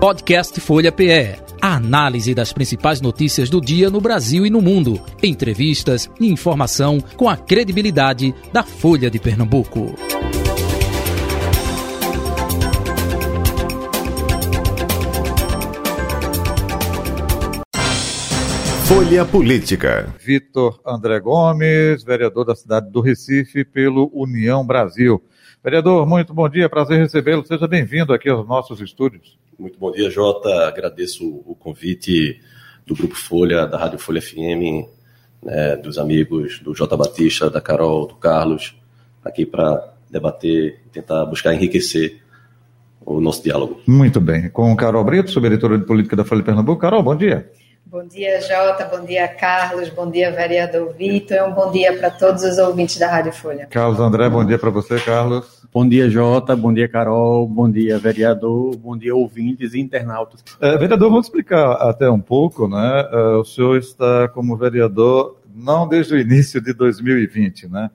Podcast Folha PE. A análise das principais notícias do dia no Brasil e no mundo. Entrevistas e informação com a credibilidade da Folha de Pernambuco. Folha Política. Vitor André Gomes, vereador da cidade do Recife pelo União Brasil. Vereador, muito bom dia, prazer recebê-lo. Seja bem-vindo aqui aos nossos estúdios. Muito bom dia, Jota. Agradeço o convite do Grupo Folha, da Rádio Folha FM, né, dos amigos do Jota Batista, da Carol, do Carlos, aqui para debater, tentar buscar enriquecer o nosso diálogo. Muito bem. Com Carol Brito, subeditora de política da Folha de Pernambuco. Carol, bom dia. Bom dia, Jota. Bom dia, Carlos. Bom dia, vereador Vitor. É um bom dia para todos os ouvintes da Rádio Folha. Carlos André, bom dia para você, Carlos. Bom dia, Jota. Bom dia, Carol. Bom dia, vereador. Bom dia, ouvintes e internautas. É, vereador, vamos explicar até um pouco, né? É, o senhor está como vereador não desde o início de 2020, né?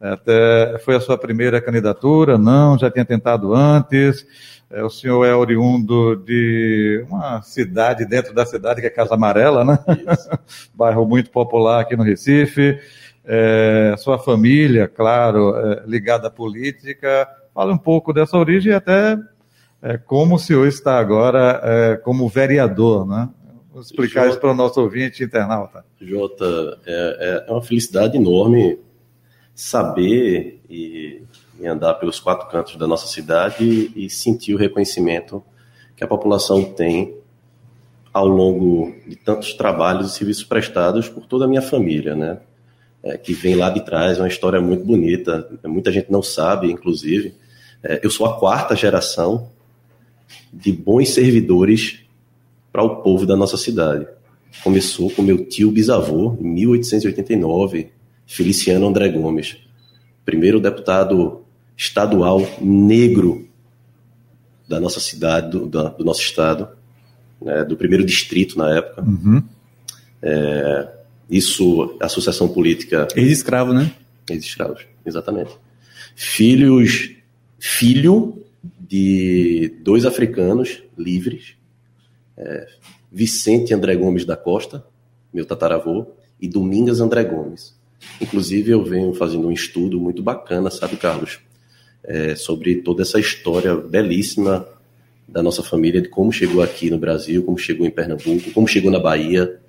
Até foi a sua primeira candidatura, não? Já tinha tentado antes? É, o senhor é oriundo de uma cidade dentro da cidade, que é Casa Amarela, né? Bairro muito popular aqui no Recife. É, sua família, claro, é, ligada à política. Fala um pouco dessa origem e até é, como o senhor está agora é, como vereador, né? Vou explicar Jota, isso para o nosso ouvinte internauta. Jota, é, é uma felicidade enorme saber e em andar pelos quatro cantos da nossa cidade e, sentir o reconhecimento que a população tem ao longo de tantos trabalhos e serviços prestados por toda a minha família, né? É, que vem lá de trás, é uma história muito bonita, muita gente não sabe, inclusive. É, eu sou a quarta geração de bons servidores para o povo da nossa cidade. Começou com meu tio bisavô, em 1889, Feliciano André Gomes, primeiro deputado estadual negro da nossa cidade, do, do nosso estado, né, do primeiro distrito na época. Uhum. É, isso, associação política. Ex-escravo, né? Ex-escravos, exatamente. Filhos, filho de dois africanos livres, é, Vicente André Gomes da Costa, meu tataravô, e Domingas André Gomes. Inclusive, eu venho fazendo um estudo muito bacana, sabe, Carlos? É, sobre toda essa história belíssima da nossa família, de como chegou aqui no Brasil, como chegou em Pernambuco, como chegou na Bahia,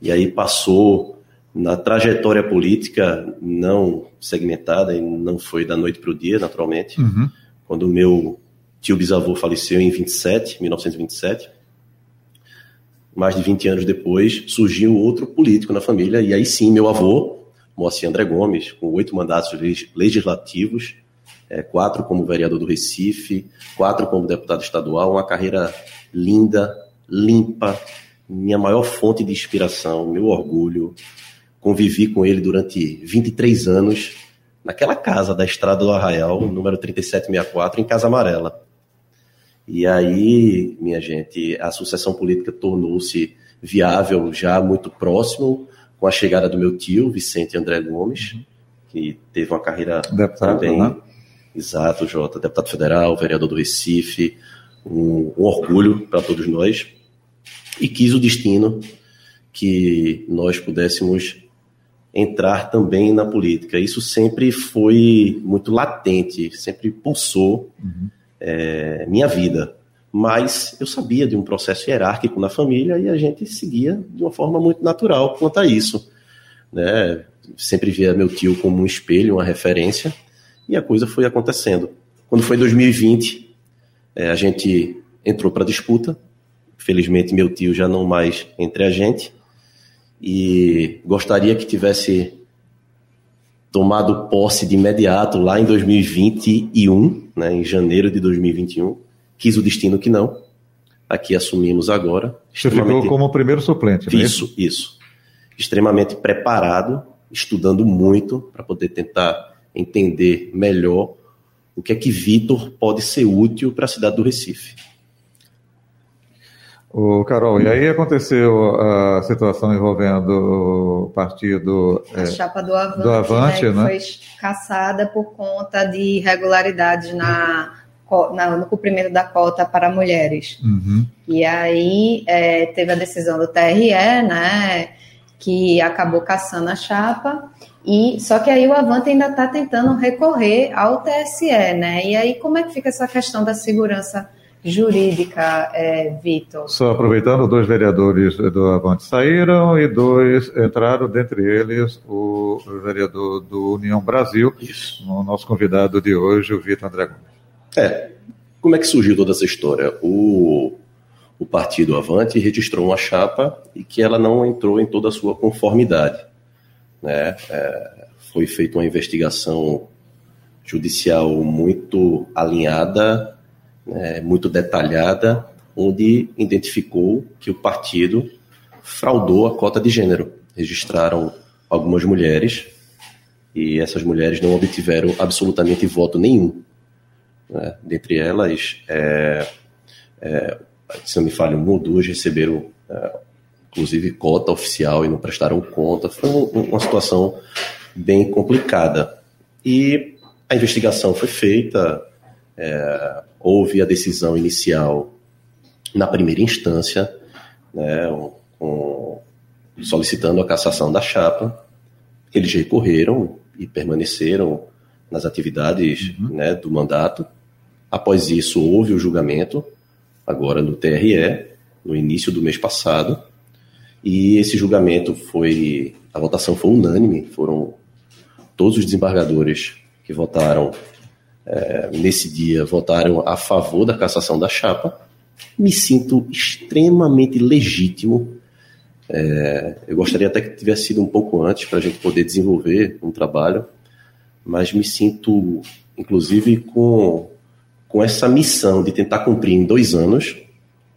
e aí passou na trajetória política não segmentada, e não foi da noite para o dia, naturalmente, uhum. quando o meu tio bisavô faleceu em 27, 1927, mais de 20 anos depois, surgiu outro político na família, e aí sim, meu avô, Moacir André Gomes, com oito mandatos legislativos, é, quatro como vereador do Recife, quatro como deputado estadual, uma carreira linda, limpa, minha maior fonte de inspiração, meu orgulho. Convivi com ele durante 23 anos naquela casa da Estrada do Arraial, número 3764, em Casa Amarela. E aí, minha gente, a sucessão política tornou-se viável já muito próximo com a chegada do meu tio, Vicente André Gomes, que teve uma carreira Deputado, também né? Exato, Jota. Deputado federal, vereador do Recife, um, um orgulho para todos nós. E quis o destino que nós pudéssemos entrar também na política. Isso sempre foi muito latente, sempre pulsou uhum. é, minha vida. Mas eu sabia de um processo hierárquico na família e a gente seguia de uma forma muito natural quanto a isso. Né? Sempre via meu tio como um espelho, uma referência e a coisa foi acontecendo. Quando foi 2020, é, a gente entrou para a disputa. Felizmente, meu tio já não mais entre a gente. E gostaria que tivesse tomado posse de imediato lá em 2021, né, em janeiro de 2021. Quis o destino que não. Aqui assumimos agora. Você ficou como o primeiro suplente, não é isso? Isso, Extremamente preparado, estudando muito para poder tentar entender melhor o que é que Vitor pode ser útil para a cidade do Recife. O Carol, e aí aconteceu a situação envolvendo o partido. A é, chapa do Avante, do Avante né, né? foi caçada por conta de irregularidades na no cumprimento da cota para mulheres. Uhum. E aí é, teve a decisão do TRE, né, que acabou caçando a chapa. E só que aí o Avante ainda está tentando recorrer ao TSE, né? E aí como é que fica essa questão da segurança jurídica, é, Vitor? Só aproveitando, dois vereadores do Avante saíram e dois entraram, dentre eles o vereador do União Brasil, Isso. o nosso convidado de hoje, o Vitor André Gomes. É, como é que surgiu toda essa história? O, o partido Avante registrou uma chapa e que ela não entrou em toda a sua conformidade. Né? É, foi feita uma investigação judicial muito alinhada é, muito detalhada, onde identificou que o partido fraudou a cota de gênero. Registraram algumas mulheres e essas mulheres não obtiveram absolutamente voto nenhum. Né? Dentre elas, é, é, se não me falha, uma ou duas receberam, é, inclusive, cota oficial e não prestaram conta. Foi uma situação bem complicada. E a investigação foi feita, é, houve a decisão inicial na primeira instância, né, um, solicitando a cassação da chapa. Eles recorreram e permaneceram nas atividades uhum. né, do mandato. Após isso, houve o julgamento, agora no TRE, no início do mês passado, e esse julgamento foi. A votação foi unânime, foram todos os desembargadores que votaram é, nesse dia votaram a favor da cassação da chapa. Me sinto extremamente legítimo. É, eu gostaria até que tivesse sido um pouco antes para a gente poder desenvolver um trabalho, mas me sinto, inclusive, com, com essa missão de tentar cumprir em dois anos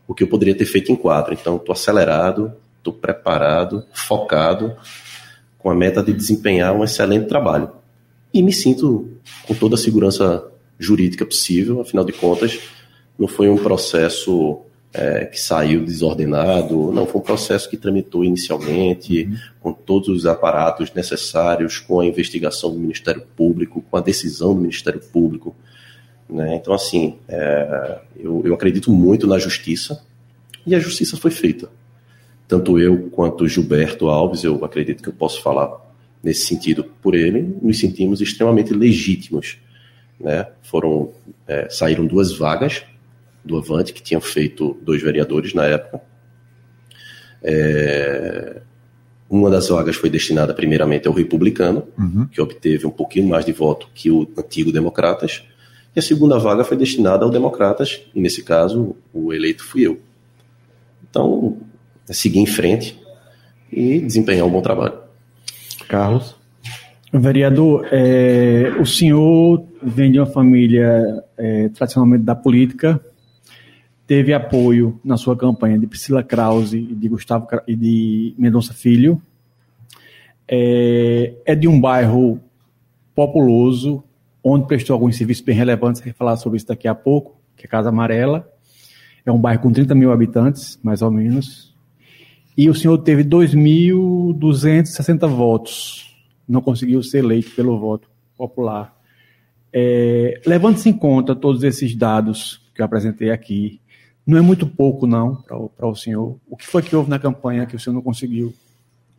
o que eu poderia ter feito em quatro. Então, estou acelerado, estou preparado, focado, com a meta de desempenhar um excelente trabalho e me sinto com toda a segurança jurídica possível, afinal de contas, não foi um processo é, que saiu desordenado, não, foi um processo que tramitou inicialmente, uhum. com todos os aparatos necessários, com a investigação do Ministério Público, com a decisão do Ministério Público. Né? Então, assim, é, eu, eu acredito muito na justiça e a justiça foi feita. Tanto eu quanto Gilberto Alves, eu acredito que eu posso falar nesse sentido por ele, nos sentimos extremamente legítimos. Né? Foram, é, saíram duas vagas do Avante, que tinham feito dois vereadores na época. É, uma das vagas foi destinada primeiramente ao republicano, uhum. que obteve um pouquinho mais de voto que o antigo Democratas, e a segunda vaga foi destinada ao Democratas, e nesse caso o eleito fui eu. Então, seguir em frente e desempenhar um bom trabalho. Carlos. Vereador, é, o senhor vem de uma família é, tradicionalmente da política, teve apoio na sua campanha de Priscila Krause e de Gustavo e de Mendonça Filho. É, é de um bairro populoso, onde prestou alguns serviços bem relevantes, a gente vai falar sobre isso daqui a pouco, que é Casa Amarela. É um bairro com 30 mil habitantes, mais ou menos e o senhor teve 2.260 votos. Não conseguiu ser eleito pelo voto popular. É, Levando-se em conta todos esses dados que eu apresentei aqui, não é muito pouco, não, para o senhor. O que foi que houve na campanha que o senhor não conseguiu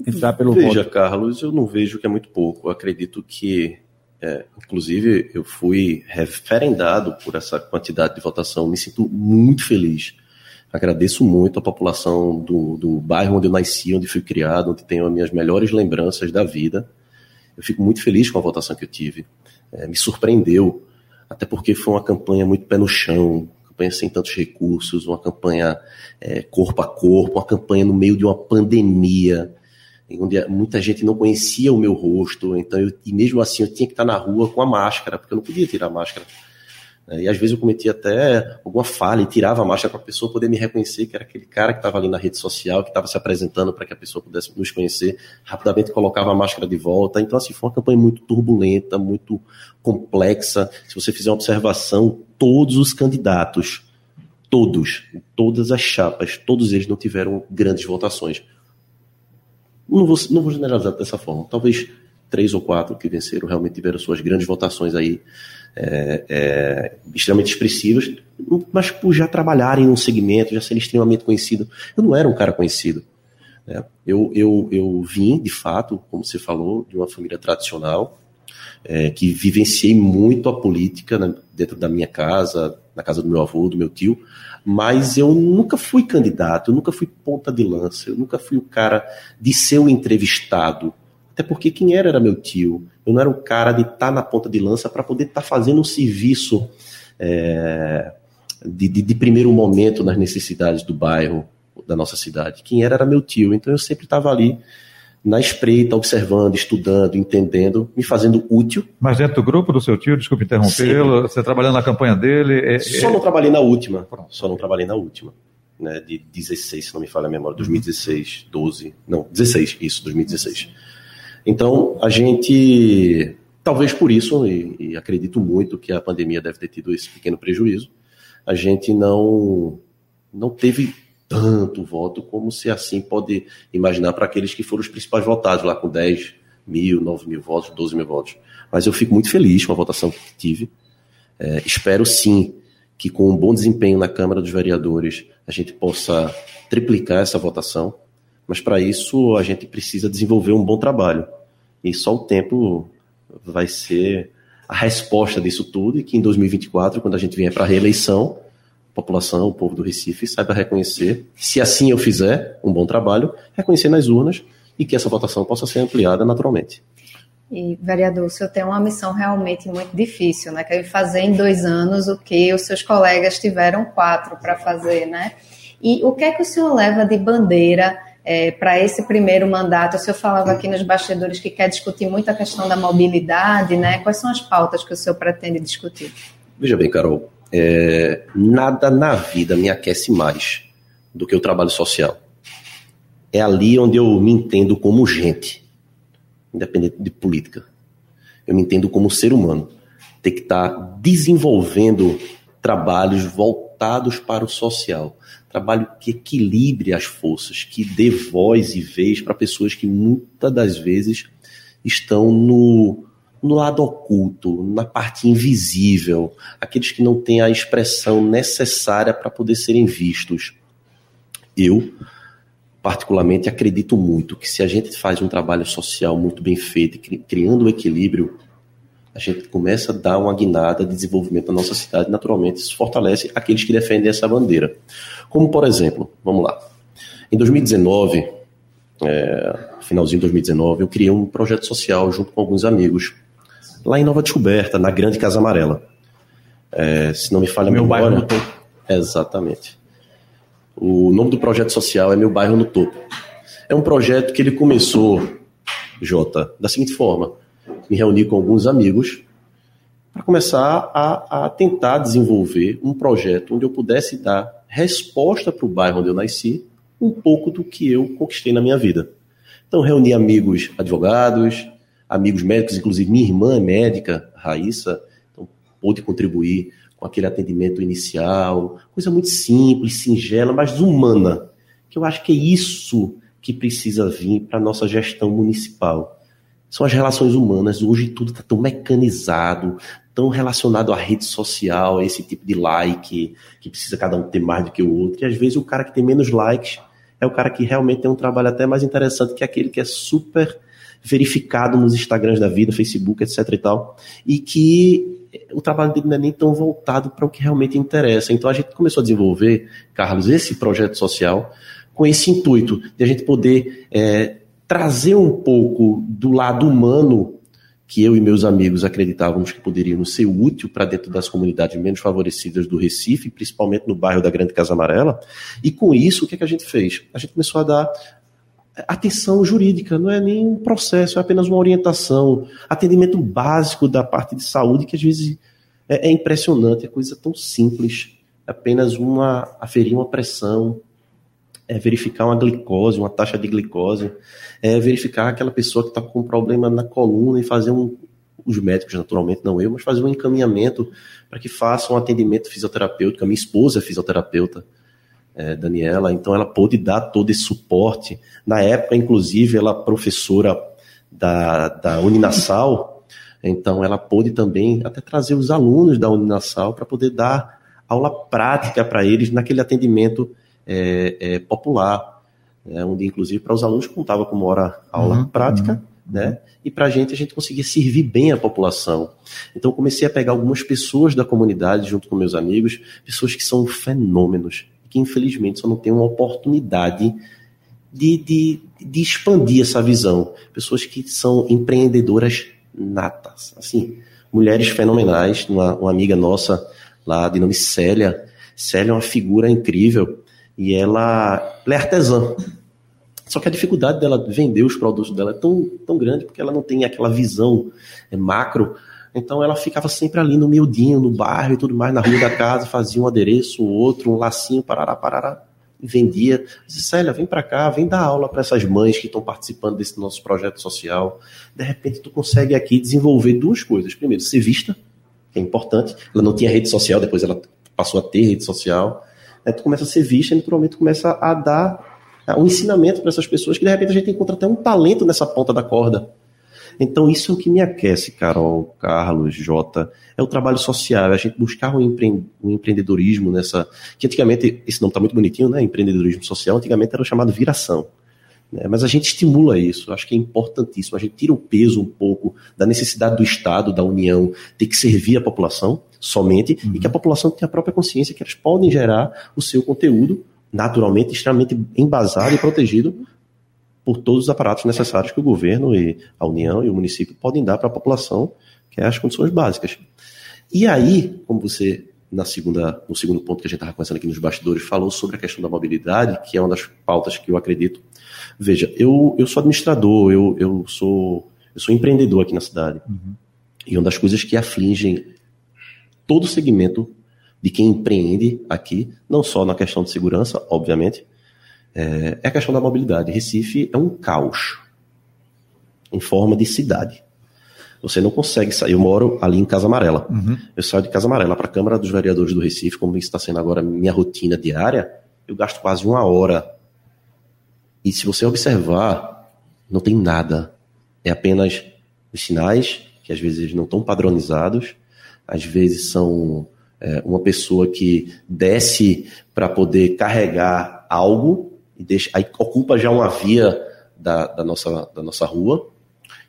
entrar pelo Veja, voto? Veja, Carlos, eu não vejo que é muito pouco. Eu acredito que, é, inclusive, eu fui referendado por essa quantidade de votação. Me sinto muito feliz Agradeço muito a população do, do bairro onde eu nasci, onde fui criado, onde tenho as minhas melhores lembranças da vida. Eu fico muito feliz com a votação que eu tive. É, me surpreendeu, até porque foi uma campanha muito pé no chão, campanha sem tantos recursos, uma campanha é, corpo a corpo, uma campanha no meio de uma pandemia, onde muita gente não conhecia o meu rosto, então eu, e mesmo assim eu tinha que estar na rua com a máscara, porque eu não podia tirar a máscara. Né? E às vezes eu cometia até alguma falha e tirava a máscara para a pessoa poder me reconhecer que era aquele cara que estava ali na rede social, que estava se apresentando para que a pessoa pudesse nos conhecer. Rapidamente colocava a máscara de volta. Então, assim, foi uma campanha muito turbulenta, muito complexa. Se você fizer uma observação, todos os candidatos, todos, todas as chapas, todos eles não tiveram grandes votações. Não vou, não vou generalizar dessa forma. Talvez três ou quatro que venceram realmente tiveram suas grandes votações aí é, é, extremamente expressivas, mas por já trabalharem num segmento, já serem extremamente conhecidos. Eu não era um cara conhecido. Né? Eu, eu, eu vim, de fato, como você falou, de uma família tradicional, é, que vivenciei muito a política né, dentro da minha casa, na casa do meu avô, do meu tio, mas eu nunca fui candidato, eu nunca fui ponta de lança, eu nunca fui o cara de ser o entrevistado. Até porque quem era era meu tio. Eu não era o cara de estar tá na ponta de lança para poder estar tá fazendo um serviço é, de, de, de primeiro momento nas necessidades do bairro, da nossa cidade. Quem era era meu tio. Então eu sempre estava ali na espreita, observando, estudando, entendendo, me fazendo útil. Mas dentro do grupo do seu tio, desculpe interrompê-lo, você trabalhando na campanha dele? É, só é... não trabalhei na última. Só não trabalhei na última. Né, de 16, se não me falha a memória, 2016, 12, não, 16, isso, 2016. Então, a gente, talvez por isso, e, e acredito muito que a pandemia deve ter tido esse pequeno prejuízo, a gente não, não teve tanto voto como se assim pode imaginar para aqueles que foram os principais votados, lá com 10 mil, 9 mil votos, 12 mil votos. Mas eu fico muito feliz com a votação que tive. É, espero sim que com um bom desempenho na Câmara dos Vereadores a gente possa triplicar essa votação, mas para isso a gente precisa desenvolver um bom trabalho. E só o tempo vai ser a resposta disso tudo e que em 2024, quando a gente vier para a reeleição, população, o povo do Recife, saiba reconhecer, se assim eu fizer um bom trabalho, reconhecer nas urnas e que essa votação possa ser ampliada naturalmente. E, vereador, o senhor tem uma missão realmente muito difícil, né? Que é fazer em dois anos o que os seus colegas tiveram quatro para fazer, né? E o que é que o senhor leva de bandeira é, para esse primeiro mandato? O senhor falava aqui nos bastidores que quer discutir muito a questão da mobilidade, né? Quais são as pautas que o senhor pretende discutir? Veja bem, Carol, é, nada na vida me aquece mais do que o trabalho social. É ali onde eu me entendo como gente, independente de política. Eu me entendo como ser humano. Tem que estar tá desenvolvendo trabalhos voltados para o social. Trabalho que equilibre as forças, que dê voz e vez para pessoas que muitas das vezes estão no, no lado oculto, na parte invisível, aqueles que não têm a expressão necessária para poder serem vistos. Eu, particularmente, acredito muito que se a gente faz um trabalho social muito bem feito, criando um equilíbrio, a gente começa a dar uma guinada de desenvolvimento da nossa cidade, naturalmente isso fortalece aqueles que defendem essa bandeira. Como, por exemplo, vamos lá, em 2019, é, finalzinho de 2019, eu criei um projeto social junto com alguns amigos lá em Nova Descoberta, na Grande Casa Amarela. É, se não me falha a Meu memória. Bairro no topo. Exatamente. O nome do projeto social é Meu Bairro no Topo. É um projeto que ele começou, Jota, da seguinte forma: me reuni com alguns amigos para começar a, a, tentar desenvolver um projeto onde eu pudesse dar resposta para o bairro onde eu nasci, um pouco do que eu conquistei na minha vida. Então, reuni amigos advogados, amigos médicos, inclusive minha irmã é médica, Raíssa, então pôde contribuir com aquele atendimento inicial, coisa muito simples, singela, mas humana, que eu acho que é isso que precisa vir para a nossa gestão municipal. São as relações humanas. Hoje tudo está tão mecanizado, tão relacionado à rede social, a esse tipo de like, que precisa cada um ter mais do que o outro. E às vezes o cara que tem menos likes é o cara que realmente tem um trabalho até mais interessante que aquele que é super verificado nos Instagrams da vida, Facebook, etc e tal, e que o trabalho dele não é nem tão voltado para o que realmente interessa. Então a gente começou a desenvolver, Carlos, esse projeto social com esse intuito de a gente poder é, trazer um pouco do lado humano que eu e meus amigos acreditávamos que poderíamos ser útil para dentro das comunidades menos favorecidas do Recife, principalmente no bairro da Grande Casa Amarela. E com isso, o que, é que a gente fez? A gente começou a dar atenção jurídica, não é nem um processo, é apenas uma orientação, atendimento básico da parte de saúde que às vezes é, é impressionante, é coisa tão simples, apenas uma aferir uma pressão, é verificar uma glicose, uma taxa de glicose, é verificar aquela pessoa que está com um problema na coluna e fazer um, os médicos naturalmente, não eu, mas fazer um encaminhamento para que faça um atendimento fisioterapêutico. A minha esposa é fisioterapeuta, é, Daniela, então ela pôde dar todo esse suporte. Na época, inclusive, ela professora da, da Uninasal, então ela pôde também até trazer os alunos da Uninasal para poder dar aula prática para eles naquele atendimento é, é, popular, né, onde inclusive para os alunos contava como hora aula uhum, prática, uhum. né? E para a gente a gente conseguia servir bem a população. Então comecei a pegar algumas pessoas da comunidade junto com meus amigos, pessoas que são fenômenos, que infelizmente só não têm uma oportunidade de, de, de expandir essa visão. Pessoas que são empreendedoras natas, assim, mulheres fenomenais. Uma, uma amiga nossa lá de nome Célia. Célia é uma figura incrível e ela, ela é artesã. Só que a dificuldade dela vender os produtos dela é tão, tão grande porque ela não tem aquela visão é, macro. Então ela ficava sempre ali no miudinho, no bairro e tudo mais, na rua da casa, fazia um adereço, outro, um lacinho, parará, parará, e vendia. Disse, Célia, vem para cá, vem dar aula para essas mães que estão participando desse nosso projeto social. De repente tu consegue aqui desenvolver duas coisas. Primeiro, ser vista, que é importante. Ela não tinha rede social, depois ela passou a ter rede social. Aí tu começa a ser vista e naturalmente começa a dar um ensinamento para essas pessoas que de repente a gente encontra até um talento nessa ponta da corda. Então isso é o que me aquece, Carol, Carlos, Jota, é o trabalho social, é a gente buscar o, empre... o empreendedorismo nessa, que antigamente, esse nome está muito bonitinho, né, empreendedorismo social, antigamente era chamado viração. Né? Mas a gente estimula isso, acho que é importantíssimo. A gente tira o peso um pouco da necessidade do Estado, da União, ter que servir a população somente, uhum. e que a população tenha a própria consciência que elas podem gerar o seu conteúdo naturalmente extremamente embasado e protegido por todos os aparatos necessários que o governo e a União e o município podem dar para a população, que é as condições básicas. E aí, como você na segunda, no segundo ponto que a gente estava conversando aqui nos bastidores, falou sobre a questão da mobilidade, que é uma das pautas que eu acredito Veja, eu, eu sou administrador, eu, eu, sou, eu sou empreendedor aqui na cidade. Uhum. E uma das coisas que afligem todo o segmento de quem empreende aqui, não só na questão de segurança, obviamente, é, é a questão da mobilidade. Recife é um caos em forma de cidade. Você não consegue sair. Eu moro ali em Casa Amarela. Uhum. Eu saio de Casa Amarela para a Câmara dos Vereadores do Recife, como está sendo agora minha rotina diária. Eu gasto quase uma hora e se você observar, não tem nada. É apenas os sinais, que às vezes não estão padronizados, às vezes são é, uma pessoa que desce para poder carregar algo e deixa, aí ocupa já uma via da, da, nossa, da nossa rua,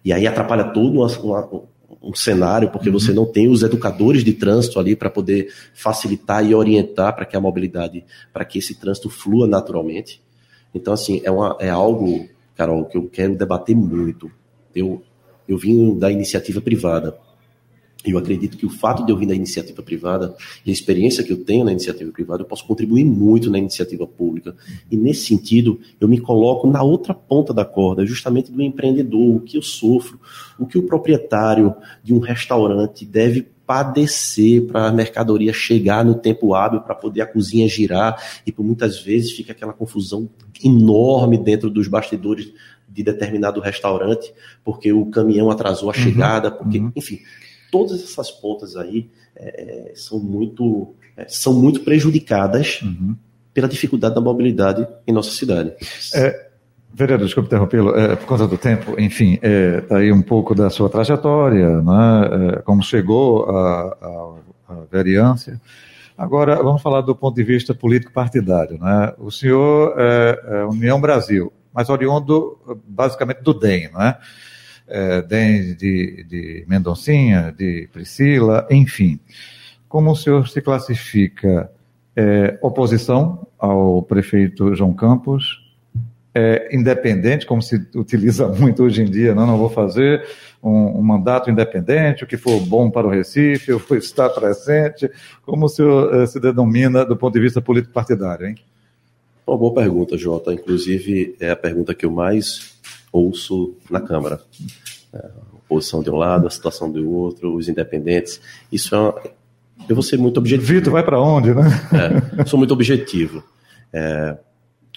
e aí atrapalha todo uma, uma, um cenário, porque uhum. você não tem os educadores de trânsito ali para poder facilitar e orientar para que a mobilidade, para que esse trânsito flua naturalmente. Então, assim, é, uma, é algo, Carol, que eu quero debater muito. Eu, eu vim da iniciativa privada. Eu acredito que o fato de eu vir da iniciativa privada e a experiência que eu tenho na iniciativa privada, eu posso contribuir muito na iniciativa pública. E nesse sentido, eu me coloco na outra ponta da corda, justamente do empreendedor, o que eu sofro, o que o proprietário de um restaurante deve padecer para a mercadoria chegar no tempo hábil para poder a cozinha girar e por muitas vezes fica aquela confusão enorme dentro dos bastidores de determinado restaurante porque o caminhão atrasou a uhum, chegada porque uhum. enfim todas essas pontas aí é, são muito é, são muito prejudicadas uhum. pela dificuldade da mobilidade em nossa cidade é, Vereador, desculpe interrompê-lo, é, por conta do tempo, enfim, está é, aí um pouco da sua trajetória, né, é, como chegou à vereância. Agora, vamos falar do ponto de vista político-partidário. Né? O senhor é, é, União Brasil, mas oriundo basicamente do DEM, né? É, DEM de, de Mendoncinha, de Priscila, enfim. Como o senhor se classifica? É, oposição ao prefeito João Campos, é, independente, como se utiliza muito hoje em dia, não, não vou fazer um, um, mandato independente, o que for bom para o Recife, eu vou estar presente. Como o senhor eh, se denomina do ponto de vista político-partidário, hein? Uma boa pergunta, Jota. Inclusive, é a pergunta que eu mais ouço na Câmara. É, a oposição de um lado, a situação do outro, os independentes. Isso é uma... Eu vou ser muito objetivo. Vitor, vai para onde, né? É, sou muito objetivo. É,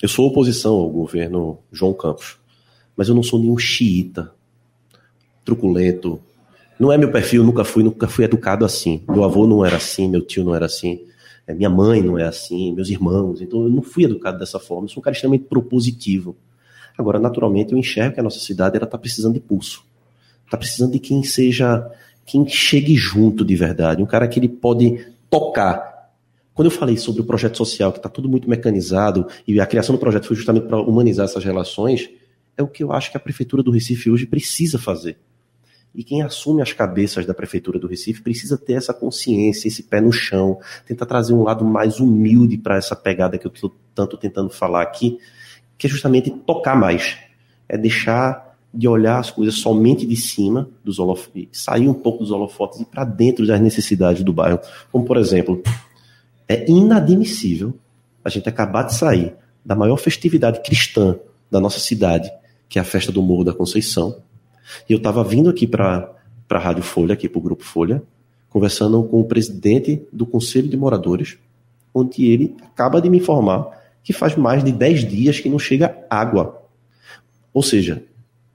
eu sou oposição ao governo João Campos, mas eu não sou nenhum xiita, truculento. Não é meu perfil, nunca fui, nunca fui educado assim. Meu avô não era assim, meu tio não era assim, é, minha mãe não é assim, meus irmãos. Então eu não fui educado dessa forma. Eu sou um cara extremamente propositivo. Agora, naturalmente, eu enxergo que a nossa cidade está precisando de pulso. Está precisando de quem seja, quem chegue junto de verdade. Um cara que ele pode tocar. Quando eu falei sobre o projeto social, que está tudo muito mecanizado, e a criação do projeto foi justamente para humanizar essas relações, é o que eu acho que a Prefeitura do Recife hoje precisa fazer. E quem assume as cabeças da Prefeitura do Recife precisa ter essa consciência, esse pé no chão, tentar trazer um lado mais humilde para essa pegada que eu estou tanto tentando falar aqui, que é justamente tocar mais. É deixar de olhar as coisas somente de cima dos holofotes, sair um pouco dos holofotes e para dentro das necessidades do bairro. Como, por exemplo, é inadmissível a gente acabar de sair da maior festividade cristã da nossa cidade, que é a festa do Morro da Conceição. E eu estava vindo aqui para a Rádio Folha, aqui para o Grupo Folha, conversando com o presidente do Conselho de Moradores, onde ele acaba de me informar que faz mais de 10 dias que não chega água. Ou seja,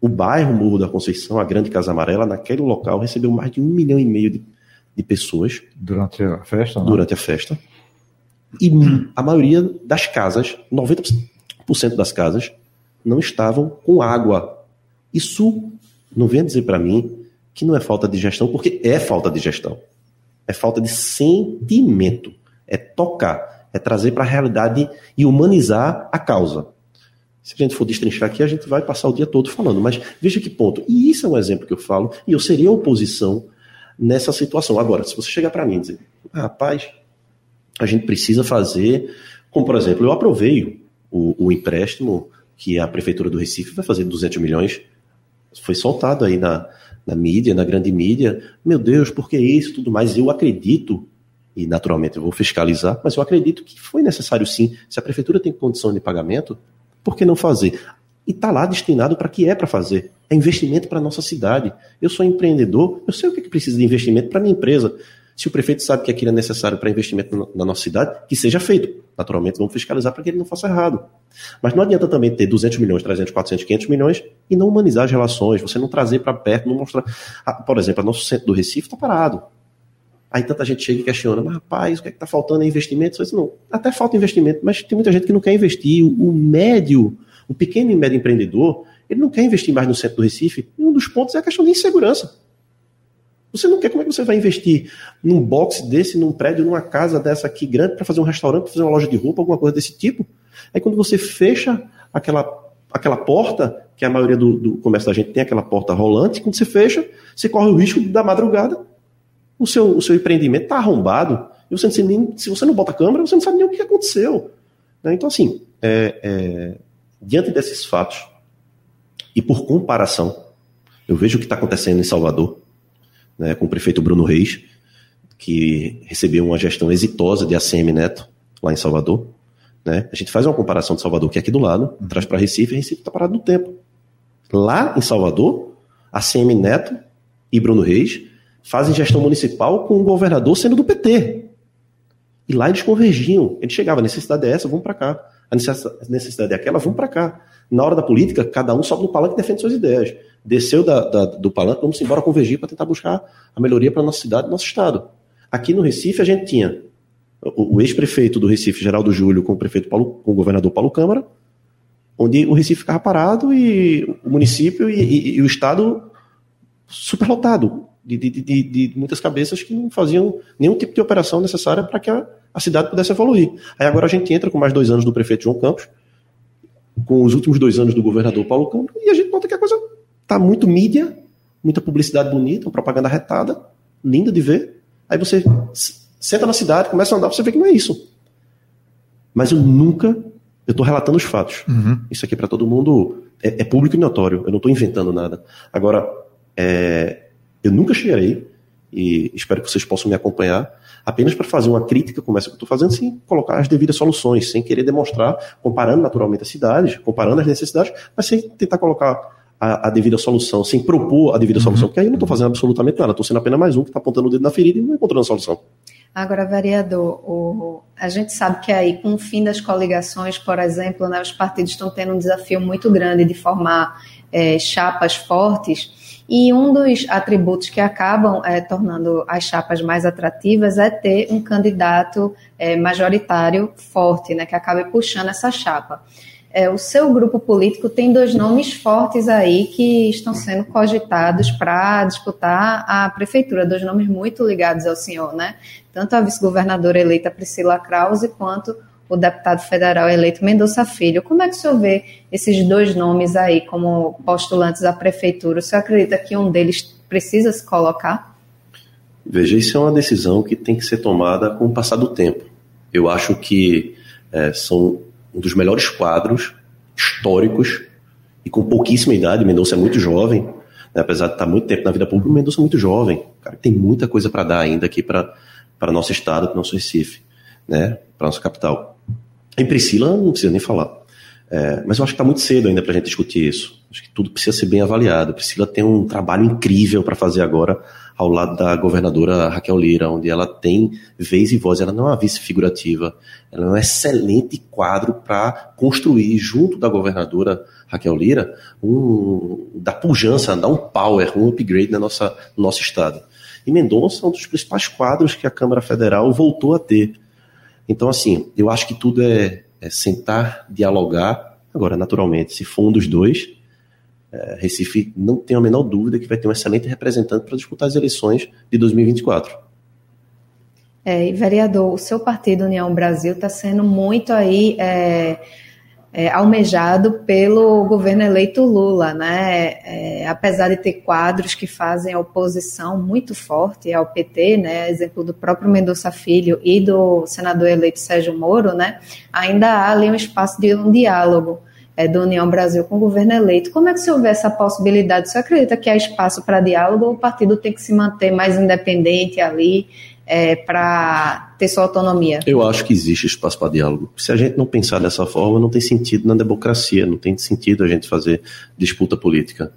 o bairro Morro da Conceição, a Grande Casa Amarela, naquele local recebeu mais de um milhão e meio de, de pessoas. Durante a festa? Não? Durante a festa. E a maioria das casas, 90% das casas, não estavam com água. Isso não venha dizer para mim que não é falta de gestão, porque é falta de gestão. É falta de sentimento. É tocar é trazer para a realidade e humanizar a causa. Se a gente for destrinchar aqui, a gente vai passar o dia todo falando, mas veja que ponto. E isso é um exemplo que eu falo, e eu seria oposição nessa situação. Agora, se você chegar para mim e dizer, ah, rapaz, a gente precisa fazer, como por exemplo, eu aprovei o, o empréstimo que a Prefeitura do Recife vai fazer 200 milhões, foi soltado aí na, na mídia, na grande mídia, meu Deus, por que isso, tudo mais, eu acredito e naturalmente eu vou fiscalizar, mas eu acredito que foi necessário sim. Se a prefeitura tem condição de pagamento, por que não fazer? E está lá destinado para que é para fazer. É investimento para a nossa cidade. Eu sou empreendedor, eu sei o que, é que precisa de investimento para minha empresa. Se o prefeito sabe que aquilo é necessário para investimento na nossa cidade, que seja feito. Naturalmente, vamos fiscalizar para que ele não faça errado. Mas não adianta também ter 200 milhões, 300, 400, 500 milhões e não humanizar as relações, você não trazer para perto, não mostrar. Ah, por exemplo, o nosso centro do Recife está parado. Aí tanta gente chega e questiona, mas rapaz, o que é que está faltando é investimento? Disse, não, até falta investimento, mas tem muita gente que não quer investir. O médio, o pequeno e médio empreendedor, ele não quer investir mais no centro do Recife. E um dos pontos é a questão de insegurança. Você não quer, como é que você vai investir num box desse, num prédio, numa casa dessa aqui grande, para fazer um restaurante, para fazer uma loja de roupa, alguma coisa desse tipo? Aí quando você fecha aquela, aquela porta, que a maioria do, do comércio da gente tem aquela porta rolante, quando você fecha, você corre o risco da madrugada o seu, o seu empreendimento está arrombado, e você não nem, se você não bota a câmera, você não sabe nem o que aconteceu. Né? Então, assim, é, é, diante desses fatos, e por comparação, eu vejo o que está acontecendo em Salvador, né, com o prefeito Bruno Reis, que recebeu uma gestão exitosa de ACM Neto, lá em Salvador. Né? A gente faz uma comparação de Salvador, que é aqui do lado, traz para Recife, e Recife está parado no tempo. Lá em Salvador, ACM Neto e Bruno Reis fazem gestão municipal com o governador sendo do PT. E lá eles convergiam. Ele chegava, a necessidade é essa, vamos para cá. A necessidade é aquela, vamos para cá. Na hora da política, cada um sobe no palanque e defende suas ideias. Desceu da, da, do palanque, vamos embora convergir para tentar buscar a melhoria para nossa cidade, nosso estado. Aqui no Recife, a gente tinha o, o ex-prefeito do Recife, Geraldo Júlio, com o, prefeito Paulo, com o governador Paulo Câmara, onde o Recife ficava parado e o município e, e, e o estado superlotado de, de, de, de, muitas cabeças que não faziam nenhum tipo de operação necessária para que a, a, cidade pudesse evoluir. Aí agora a gente entra com mais dois anos do prefeito João Campos, com os últimos dois anos do governador Paulo Campos, e a gente nota que a coisa está muito mídia, muita publicidade bonita, propaganda retada, linda de ver. Aí você senta na cidade, começa a andar, você vê que não é isso. Mas eu nunca, eu estou relatando os fatos. Uhum. Isso aqui para todo mundo é, é, público e notório. Eu não estou inventando nada. Agora, é, eu nunca chegarei, e espero que vocês possam me acompanhar, apenas para fazer uma crítica como essa que eu estou fazendo, sem colocar as devidas soluções, sem querer demonstrar, comparando naturalmente as cidades, comparando as necessidades, mas sem tentar colocar a, a devida solução, sem propor a devida uhum. solução, porque aí eu não estou fazendo absolutamente nada, estou sendo apenas mais um que está apontando o dedo na ferida e não encontrando a solução. Agora, vereador, o, a gente sabe que aí, com o fim das coligações, por exemplo, né, os partidos estão tendo um desafio muito grande de formar é, chapas fortes e um dos atributos que acabam é, tornando as chapas mais atrativas é ter um candidato é, majoritário forte, né, que acabe puxando essa chapa. é, o seu grupo político tem dois nomes fortes aí que estão sendo cogitados para disputar a prefeitura, dois nomes muito ligados ao senhor, né? Tanto a vice-governadora eleita Priscila Krause quanto o deputado federal eleito Mendonça Filho. Como é que o senhor vê esses dois nomes aí como postulantes à prefeitura? O senhor acredita que um deles precisa se colocar? Veja, isso é uma decisão que tem que ser tomada com o passar do tempo. Eu acho que é, são um dos melhores quadros históricos e com pouquíssima idade. Mendonça é muito jovem, né? apesar de estar muito tempo na vida pública, Mendonça é muito jovem. Cara, tem muita coisa para dar ainda aqui para nosso estado, para nosso Recife, né? para nossa capital. Em Priscila, não precisa nem falar. É, mas eu acho que está muito cedo ainda para a gente discutir isso. Acho que tudo precisa ser bem avaliado. Priscila tem um trabalho incrível para fazer agora ao lado da governadora Raquel Lira, onde ela tem vez e voz. Ela não é uma vice figurativa, ela é um excelente quadro para construir, junto da governadora Raquel Lira, um, dar pujança, dar um power, um upgrade na nossa, no nosso estado. E Mendonça é um dos principais quadros que a Câmara Federal voltou a ter. Então, assim, eu acho que tudo é, é sentar, dialogar. Agora, naturalmente, se for um dos dois, é, Recife não tem a menor dúvida que vai ter um excelente representante para disputar as eleições de 2024. É, vereador, o seu partido União Brasil está sendo muito aí é, é, almejado pelo governo eleito Lula, né? É, apesar de ter quadros que fazem oposição muito forte ao PT, né? Exemplo do próprio Mendonça Filho e do senador eleito Sérgio Moro, né? Ainda há ali um espaço de um diálogo é, do União Brasil com o governo eleito. Como é que se houver essa possibilidade, você acredita que há espaço para diálogo ou o partido tem que se manter mais independente ali é, para ter sua autonomia? Eu acho que existe espaço para diálogo. Se a gente não pensar dessa forma, não tem sentido na democracia, não tem sentido a gente fazer disputa política.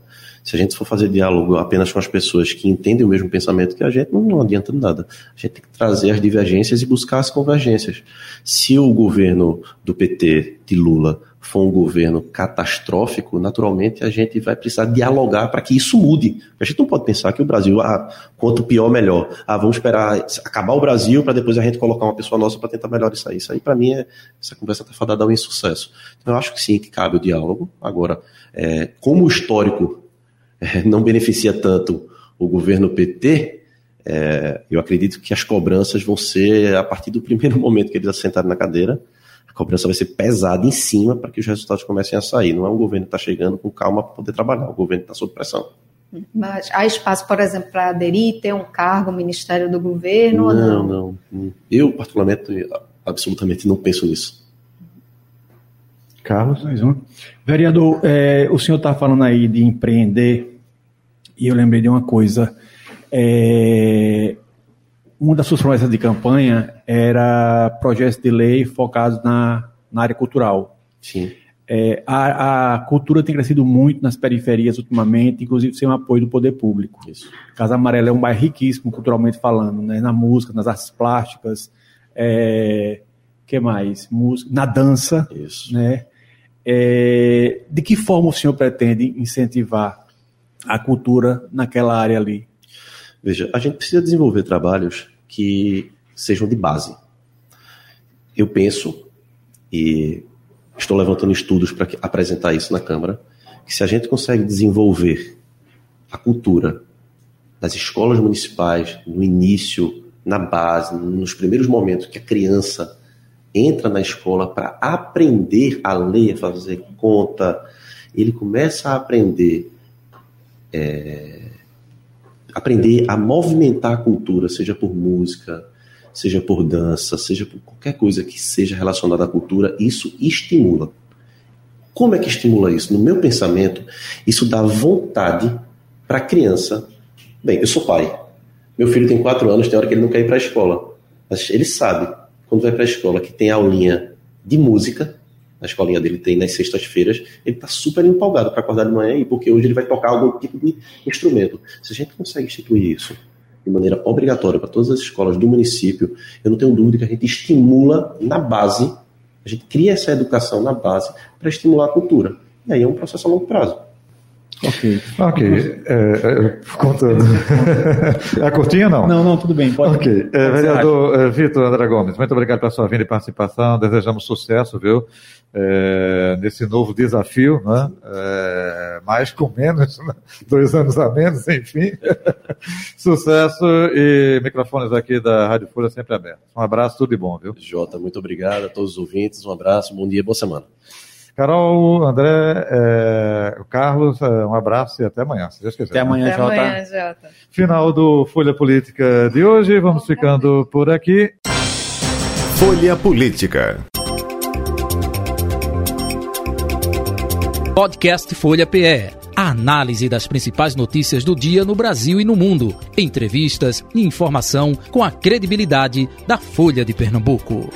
Se a gente for fazer diálogo apenas com as pessoas que entendem o mesmo pensamento que a gente, não, não adianta nada. A gente tem que trazer as divergências e buscar as convergências. Se o governo do PT, de Lula, for um governo catastrófico, naturalmente a gente vai precisar dialogar para que isso mude. A gente não pode pensar que o Brasil, ah, quanto pior, melhor. Ah, vamos esperar acabar o Brasil para depois a gente colocar uma pessoa nossa para tentar melhorar isso aí. Isso aí, para mim, é, essa conversa está fadada a um insucesso. Então, eu acho que sim, que cabe o diálogo. Agora, é, como o histórico é, não beneficia tanto o governo PT, é, eu acredito que as cobranças vão ser a partir do primeiro momento que eles assentaram na cadeira cobrança vai ser pesada em cima para que os resultados comecem a sair. Não é um governo que está chegando com calma para poder trabalhar, o governo está sob pressão. Mas há espaço, por exemplo, para aderir, ter um cargo, Ministério do Governo? Não, não, não. Eu, particularmente, absolutamente não penso nisso. Carlos, mais um. Vereador, é, o senhor está falando aí de empreender, e eu lembrei de uma coisa. É, uma das suas promessas de campanha era projetos de lei focados na, na área cultural. Sim. É, a, a, cultura tem crescido muito nas periferias ultimamente, inclusive sem o apoio do poder público. Isso. Casa Amarela é um bairro riquíssimo culturalmente falando, né? na música, nas artes plásticas, é, que mais? Música, na dança. Isso. Né? É, de que forma o senhor pretende incentivar a cultura naquela área ali? Veja, a gente precisa desenvolver trabalhos que sejam de base. Eu penso, e estou levantando estudos para apresentar isso na Câmara, que se a gente consegue desenvolver a cultura nas escolas municipais, no início, na base, nos primeiros momentos que a criança entra na escola para aprender a ler, fazer conta, ele começa a aprender é, aprender a movimentar a cultura, seja por música, seja por dança, seja por qualquer coisa que seja relacionada à cultura, isso estimula. Como é que estimula isso? No meu pensamento, isso dá vontade para a criança. Bem, eu sou pai. Meu filho tem quatro anos, tem hora que ele não quer ir para a escola. Mas ele sabe, quando vai para a escola, que tem aulinha de música, na escolinha dele tem nas sextas-feiras, ele está super empolgado para acordar de manhã e porque hoje ele vai tocar algum tipo de instrumento. Se a gente consegue instituir isso de maneira obrigatória para todas as escolas do município, eu não tenho dúvida que a gente estimula na base, a gente cria essa educação na base para estimular a cultura. E aí é um processo a longo prazo. Ok. Ok. É, é, contando. É curtinha não? Não, não, tudo bem. Pode, ok. É, vereador é, Vitor André Gomes, muito obrigado pela sua vinda e participação. Desejamos sucesso, viu? É, nesse novo desafio, né? É, mais com menos, né? dois anos a menos, enfim. sucesso e microfones aqui da Rádio Folha sempre abertos. Um abraço, tudo de bom, viu? Jota, muito obrigado a todos os ouvintes. Um abraço, bom dia, boa semana. Carol, André, é, Carlos, é, um abraço e até amanhã, se Deus quiser. Até amanhã, até Jota. Amanhã, Jota. Final do Folha Política de hoje. Vamos ficando por aqui. Folha Política. Podcast Folha PE. A análise das principais notícias do dia no Brasil e no mundo. Entrevistas e informação com a credibilidade da Folha de Pernambuco.